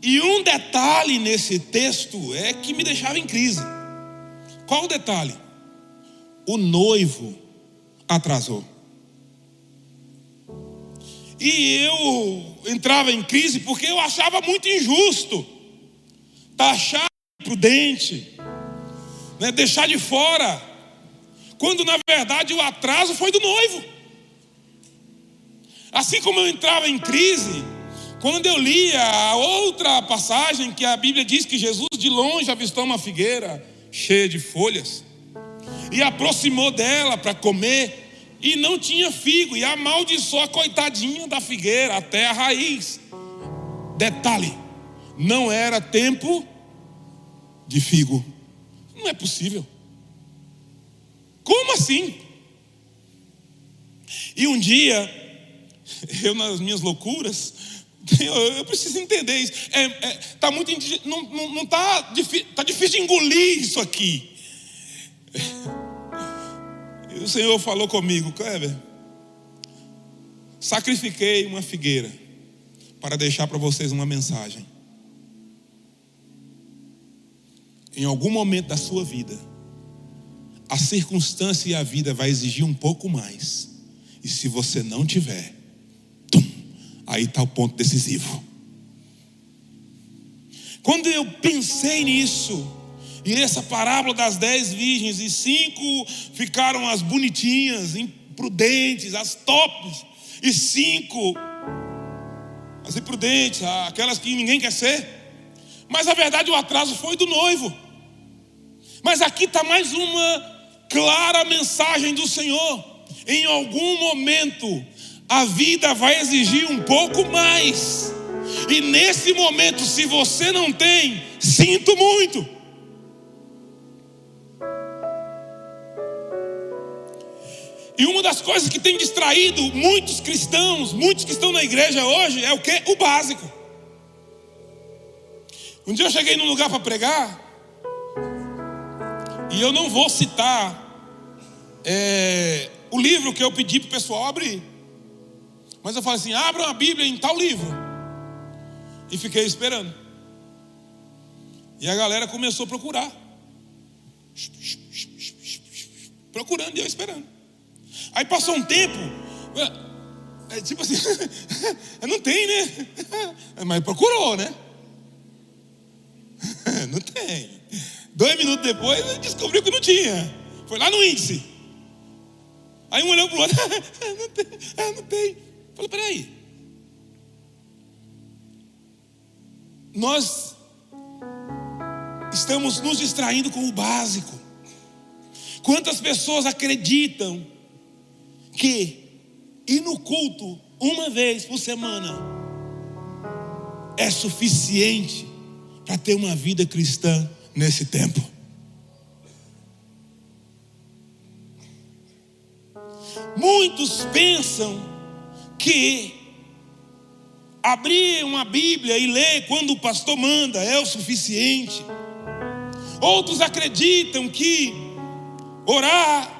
E um detalhe nesse texto é que me deixava em crise. Qual o detalhe? O noivo atrasou. E eu entrava em crise porque eu achava muito injusto taxar prudente, né, deixar de fora, quando na verdade o atraso foi do noivo. Assim como eu entrava em crise, quando eu lia a outra passagem que a Bíblia diz que Jesus de longe avistou uma figueira cheia de folhas e aproximou dela para comer, e não tinha figo, e amaldiçoou a coitadinha da figueira até a raiz. Detalhe: não era tempo de figo. Não é possível. Como assim? E um dia, [laughs] eu nas minhas loucuras, [laughs] eu, preciso entender isso. É, é, tá muito, não, não, não tá, tá difícil de engolir isso aqui. O Senhor falou comigo, Kleber, sacrifiquei uma figueira para deixar para vocês uma mensagem. Em algum momento da sua vida, a circunstância e a vida vai exigir um pouco mais. E se você não tiver, tum, aí está o ponto decisivo. Quando eu pensei nisso, e essa parábola das dez virgens, e cinco ficaram as bonitinhas, imprudentes, as tops, e cinco as imprudentes, aquelas que ninguém quer ser. Mas a verdade, o atraso foi do noivo. Mas aqui está mais uma clara mensagem do Senhor. Em algum momento, a vida vai exigir um pouco mais. E nesse momento, se você não tem, sinto muito. E uma das coisas que tem distraído muitos cristãos, muitos que estão na igreja hoje, é o que? O básico. Um dia eu cheguei num lugar para pregar, e eu não vou citar é, o livro que eu pedi para o pessoal abrir. Mas eu falei assim: abra uma Bíblia em tal livro. E fiquei esperando. E a galera começou a procurar. Procurando e eu esperando. Aí passou um tempo, é, tipo assim, [laughs] não tem, né? [laughs] Mas procurou, né? [laughs] Não tem. Dois minutos depois descobriu que não tinha. Foi lá no índice. Aí um olhou para o outro, não tem, ah, não tem. Falei, peraí. Nós estamos nos distraindo com o básico. Quantas pessoas acreditam que ir no culto uma vez por semana é suficiente para ter uma vida cristã nesse tempo. Muitos pensam que abrir uma Bíblia e ler quando o pastor manda é o suficiente. Outros acreditam que orar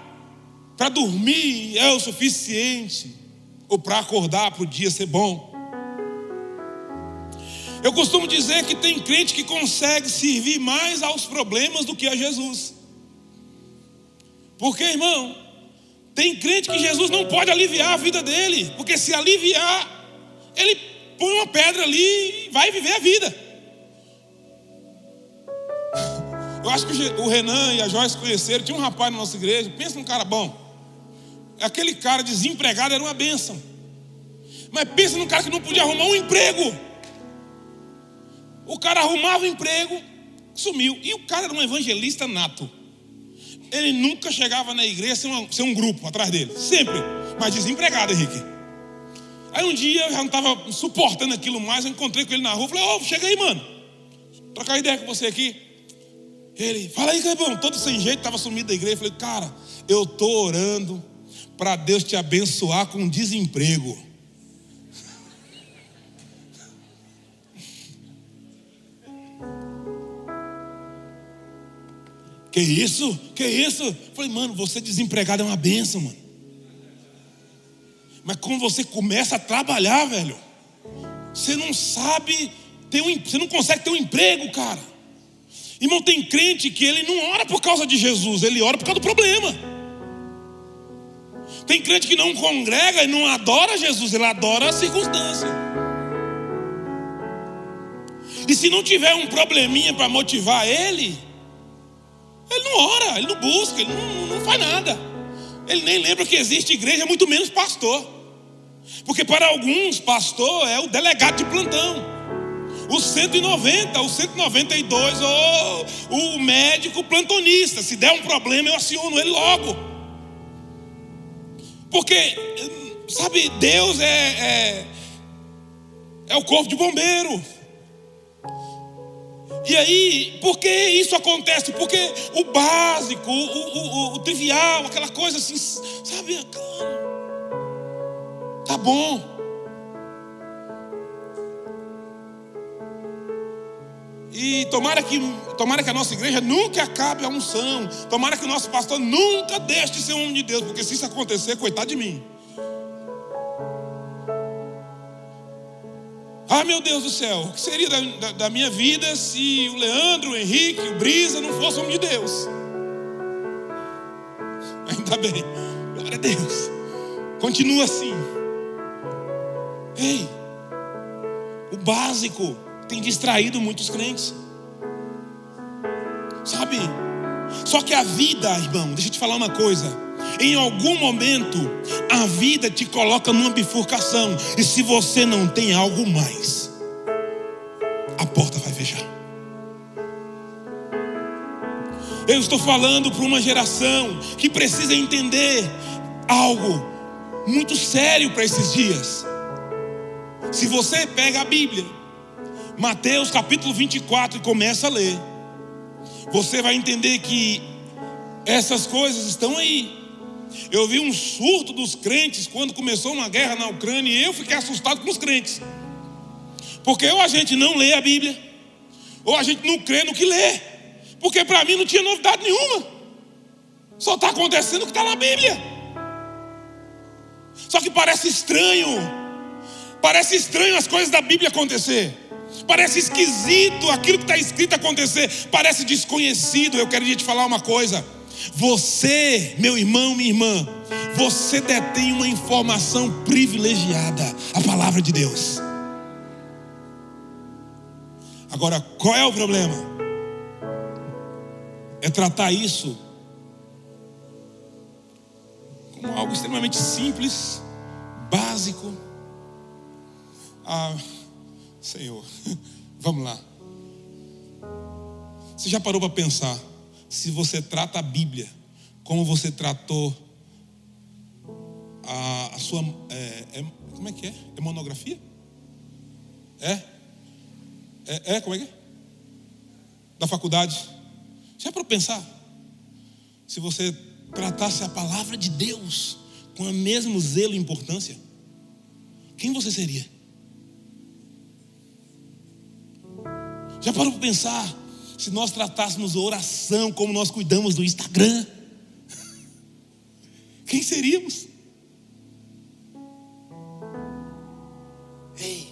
para dormir é o suficiente, ou para acordar para o dia ser bom. Eu costumo dizer que tem crente que consegue servir mais aos problemas do que a Jesus. Porque, irmão, tem crente que Jesus não pode aliviar a vida dele, porque se aliviar, ele põe uma pedra ali e vai viver a vida. [laughs] Eu acho que o Renan e a Joyce conheceram, tinha um rapaz na nossa igreja, pensa num cara bom. Aquele cara desempregado era uma bênção. Mas pensa num cara que não podia arrumar um emprego. O cara arrumava um emprego, sumiu. E o cara era um evangelista nato. Ele nunca chegava na igreja sem, uma, sem um grupo atrás dele. Sempre. Mas desempregado, Henrique. Aí um dia eu já não estava suportando aquilo mais. Eu encontrei com ele na rua. Falei, ô, oh, chega aí, mano. Trocar ideia com você aqui. Ele, fala aí, Clebão. Todo sem jeito, estava sumido da igreja. Falei, cara, eu estou orando para Deus te abençoar com desemprego. Que isso? Que isso? Falei, mano, você desempregado é uma benção, mano. Mas quando você começa a trabalhar, velho, você não sabe ter um, você não consegue ter um emprego, cara. Irmão, tem crente que ele não ora por causa de Jesus, ele ora por causa do problema. Tem crente que não congrega e não adora Jesus, ele adora a circunstância. E se não tiver um probleminha para motivar ele, ele não ora, ele não busca, ele não, não faz nada. Ele nem lembra que existe igreja, muito menos pastor. Porque para alguns, pastor é o delegado de plantão. O 190, o 192, ou o médico plantonista. Se der um problema, eu aciono ele logo. Porque, sabe, Deus é, é, é o corpo de bombeiro. E aí, por que isso acontece? Porque o básico, o, o, o trivial, aquela coisa assim, sabe? Tá bom. E tomara que, tomara que a nossa igreja nunca acabe a unção. Tomara que o nosso pastor nunca deixe de ser um homem de Deus. Porque se isso acontecer, coitado de mim. Ah, meu Deus do céu, o que seria da, da, da, minha vida se o Leandro, o Henrique, o Brisa não fossem homem de Deus? Ainda bem, glória a Deus. Continua assim. Ei, o básico tem distraído muitos crentes. Sabe? Só que a vida, irmão, deixa eu te falar uma coisa. Em algum momento, a vida te coloca numa bifurcação. E se você não tem algo mais, a porta vai fechar. Eu estou falando para uma geração que precisa entender algo muito sério para esses dias. Se você pega a Bíblia, Mateus capítulo 24 e começa a ler, você vai entender que essas coisas estão aí. Eu vi um surto dos crentes quando começou uma guerra na Ucrânia e eu fiquei assustado com os crentes. Porque ou a gente não lê a Bíblia, ou a gente não crê no que lê. Porque para mim não tinha novidade nenhuma. Só está acontecendo o que está na Bíblia. Só que parece estranho. Parece estranho as coisas da Bíblia acontecer. Parece esquisito aquilo que está escrito acontecer. Parece desconhecido. Eu quero te falar uma coisa. Você, meu irmão, minha irmã, você detém uma informação privilegiada, a palavra de Deus. Agora, qual é o problema? É tratar isso como algo extremamente simples, básico. Ah, Senhor, [laughs] vamos lá. Você já parou para pensar? se você trata a Bíblia como você tratou a, a sua. É, é, como é que é? É monografia? É? É, é? Como é que é? Da faculdade. Já para pensar? Se você tratasse a palavra de Deus com o mesmo zelo e importância, quem você seria? Já parou para pensar se nós tratássemos oração como nós cuidamos do Instagram? [laughs] Quem seríamos? Ei,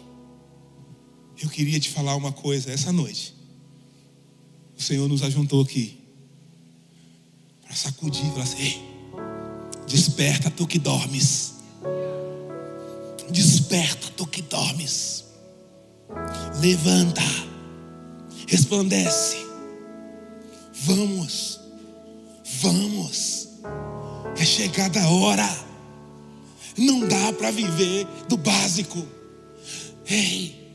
eu queria te falar uma coisa essa noite. O Senhor nos ajuntou aqui para sacudir falar assim: Ei, desperta tu que dormes. Desperta tu que dormes. Levanta resplandece. Vamos, vamos, é chegada a hora. Não dá para viver do básico. Ei,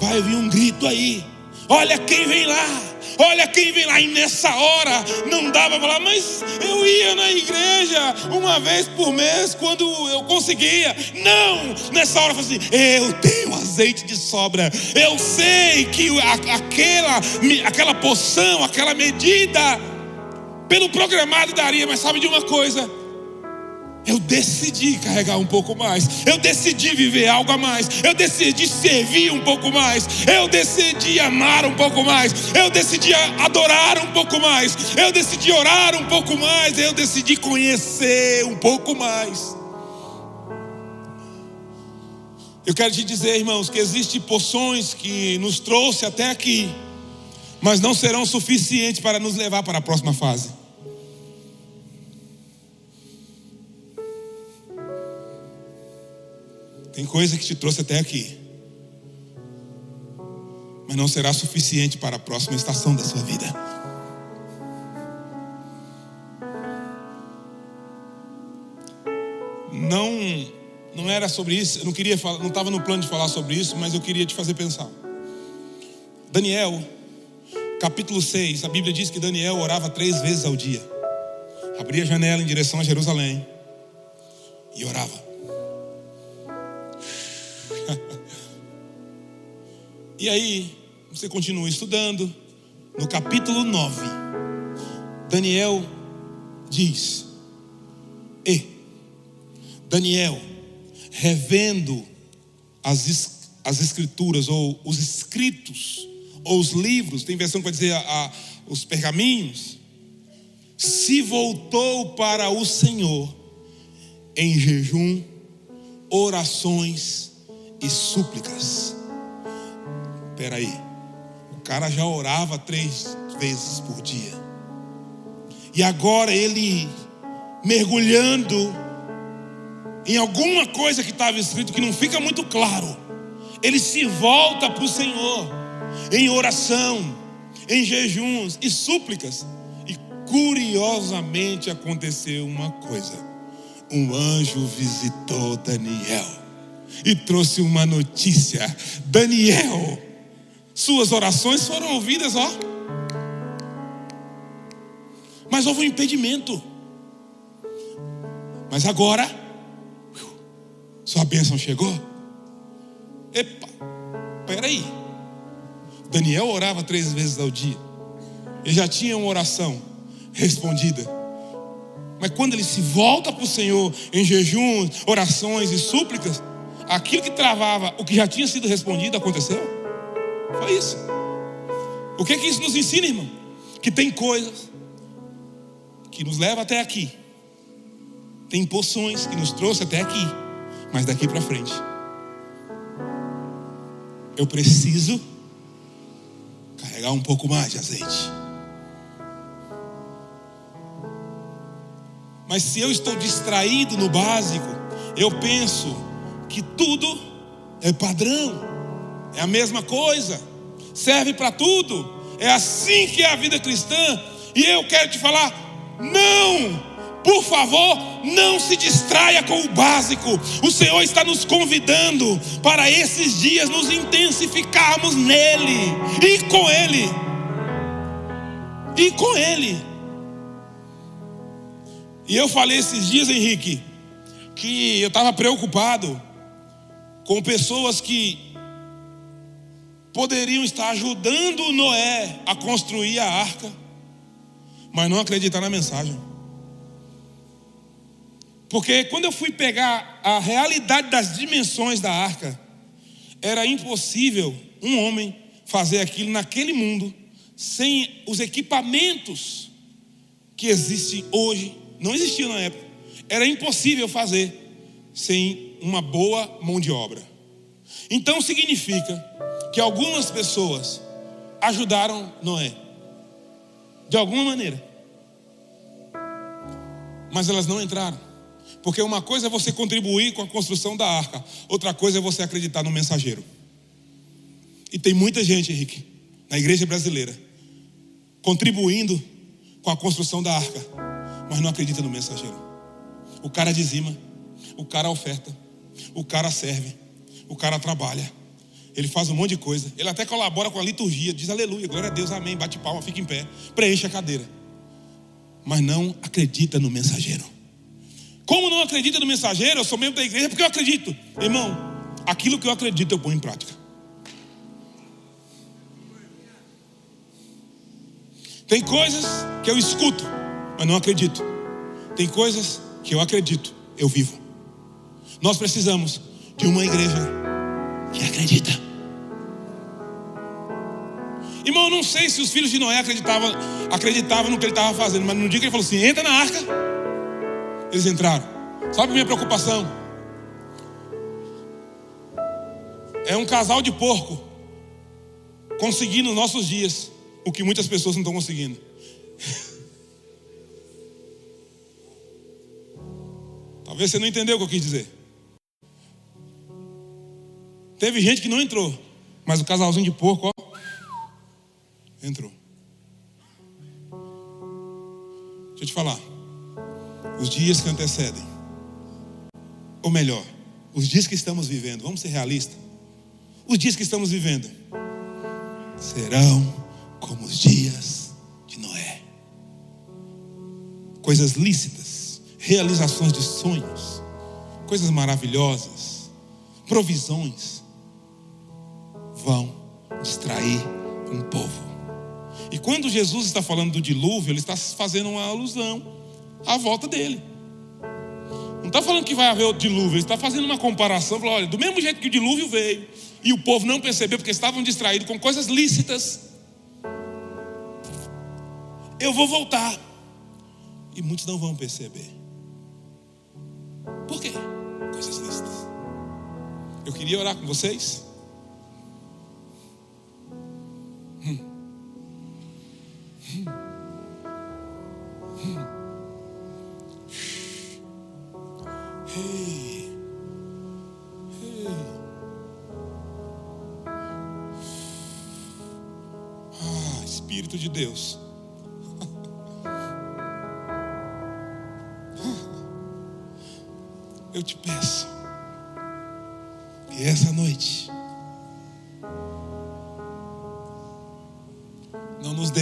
vai vir um grito aí. Olha quem vem lá. Olha quem vem lá, e nessa hora não dava para falar, mas eu ia na igreja uma vez por mês quando eu conseguia. Não, nessa hora eu falei assim: eu tenho azeite de sobra, eu sei que aquela, aquela poção, aquela medida, pelo programado daria, mas sabe de uma coisa? Eu decidi carregar um pouco mais. Eu decidi viver algo a mais. Eu decidi servir um pouco mais. Eu decidi amar um pouco mais. Eu decidi adorar um pouco mais. Eu decidi orar um pouco mais. Eu decidi conhecer um pouco mais. Eu quero te dizer, irmãos, que existem poções que nos trouxe até aqui, mas não serão suficientes para nos levar para a próxima fase. Tem coisa que te trouxe até aqui, mas não será suficiente para a próxima estação da sua vida. Não, não era sobre isso. Eu não queria falar, não estava no plano de falar sobre isso, mas eu queria te fazer pensar. Daniel, capítulo 6, a Bíblia diz que Daniel orava três vezes ao dia. Abria a janela em direção a Jerusalém e orava. E aí, você continua estudando. No capítulo 9, Daniel diz: E Daniel, revendo as, as escrituras, ou os escritos, ou os livros, tem versão que vai dizer a, a, os pergaminhos, se voltou para o Senhor em jejum, orações e súplicas Espera aí. O cara já orava três vezes por dia. E agora ele mergulhando em alguma coisa que estava escrito que não fica muito claro. Ele se volta para o Senhor em oração, em jejuns e súplicas. E curiosamente aconteceu uma coisa: um anjo visitou Daniel e trouxe uma notícia. Daniel, suas orações foram ouvidas, ó. Mas houve um impedimento. Mas agora, sua bênção chegou. Epa, peraí. Daniel orava três vezes ao dia. Ele já tinha uma oração respondida. Mas quando ele se volta para o Senhor em jejum, orações e súplicas, aquilo que travava o que já tinha sido respondido aconteceu. Foi isso. O que, que isso nos ensina, irmão? Que tem coisas que nos levam até aqui. Tem poções que nos trouxe até aqui. Mas daqui para frente. Eu preciso carregar um pouco mais de azeite. Mas se eu estou distraído no básico, eu penso que tudo é padrão. É a mesma coisa, serve para tudo. É assim que é a vida cristã. E eu quero te falar: não, por favor, não se distraia com o básico. O Senhor está nos convidando para esses dias nos intensificarmos nele e com Ele. E com Ele. E eu falei esses dias, Henrique, que eu estava preocupado com pessoas que poderiam estar ajudando Noé a construir a arca, mas não acreditar na mensagem. Porque quando eu fui pegar a realidade das dimensões da arca, era impossível um homem fazer aquilo naquele mundo sem os equipamentos que existem hoje, não existiam na época. Era impossível fazer sem uma boa mão de obra. Então significa que algumas pessoas ajudaram Noé, de alguma maneira, mas elas não entraram. Porque uma coisa é você contribuir com a construção da arca, outra coisa é você acreditar no mensageiro. E tem muita gente, Henrique, na igreja brasileira, contribuindo com a construção da arca, mas não acredita no mensageiro. O cara dizima, o cara oferta, o cara serve, o cara trabalha, ele faz um monte de coisa, ele até colabora com a liturgia, diz aleluia, glória a Deus, amém, bate palma, fica em pé, preenche a cadeira, mas não acredita no mensageiro. Como não acredita no mensageiro? Eu sou membro da igreja porque eu acredito, irmão. Aquilo que eu acredito eu ponho em prática. Tem coisas que eu escuto, mas não acredito. Tem coisas que eu acredito, eu vivo. Nós precisamos de uma igreja que acredita. Irmão, não sei se os filhos de Noé acreditavam, acreditavam no que ele estava fazendo, mas no dia que ele falou assim: entra na arca, eles entraram. Sabe a minha preocupação? É um casal de porco conseguindo nos nossos dias o que muitas pessoas não estão conseguindo. [laughs] Talvez você não entendeu o que eu quis dizer. Teve gente que não entrou, mas o casalzinho de porco, ó, entrou. Deixa eu te falar. Os dias que antecedem, ou melhor, os dias que estamos vivendo, vamos ser realistas. Os dias que estamos vivendo serão como os dias de Noé. Coisas lícitas, realizações de sonhos, coisas maravilhosas, provisões vão distrair um povo. E quando Jesus está falando do dilúvio, ele está fazendo uma alusão à volta dele. Não está falando que vai haver outro dilúvio, ele está fazendo uma comparação, falando, olha, do mesmo jeito que o dilúvio veio, e o povo não percebeu porque estavam distraídos com coisas lícitas, eu vou voltar. E muitos não vão perceber. Por quê? Coisas lícitas. Eu queria orar com vocês. Hey. Hey. Ah, Espírito de Deus. Eu te peço que essa noite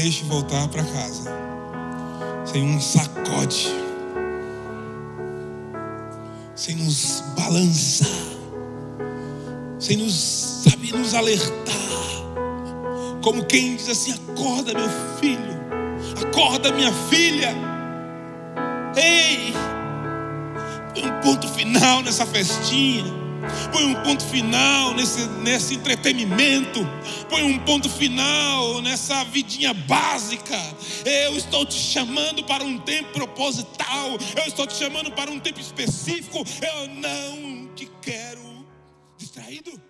deixe voltar para casa. Sem um sacode, sem nos balançar, sem nos, sabe, nos alertar, como quem diz assim: acorda, meu filho, acorda, minha filha, ei, um ponto final nessa festinha. Põe um ponto final nesse, nesse entretenimento. Põe um ponto final nessa vidinha básica. Eu estou te chamando para um tempo proposital. Eu estou te chamando para um tempo específico. Eu não te quero distraído.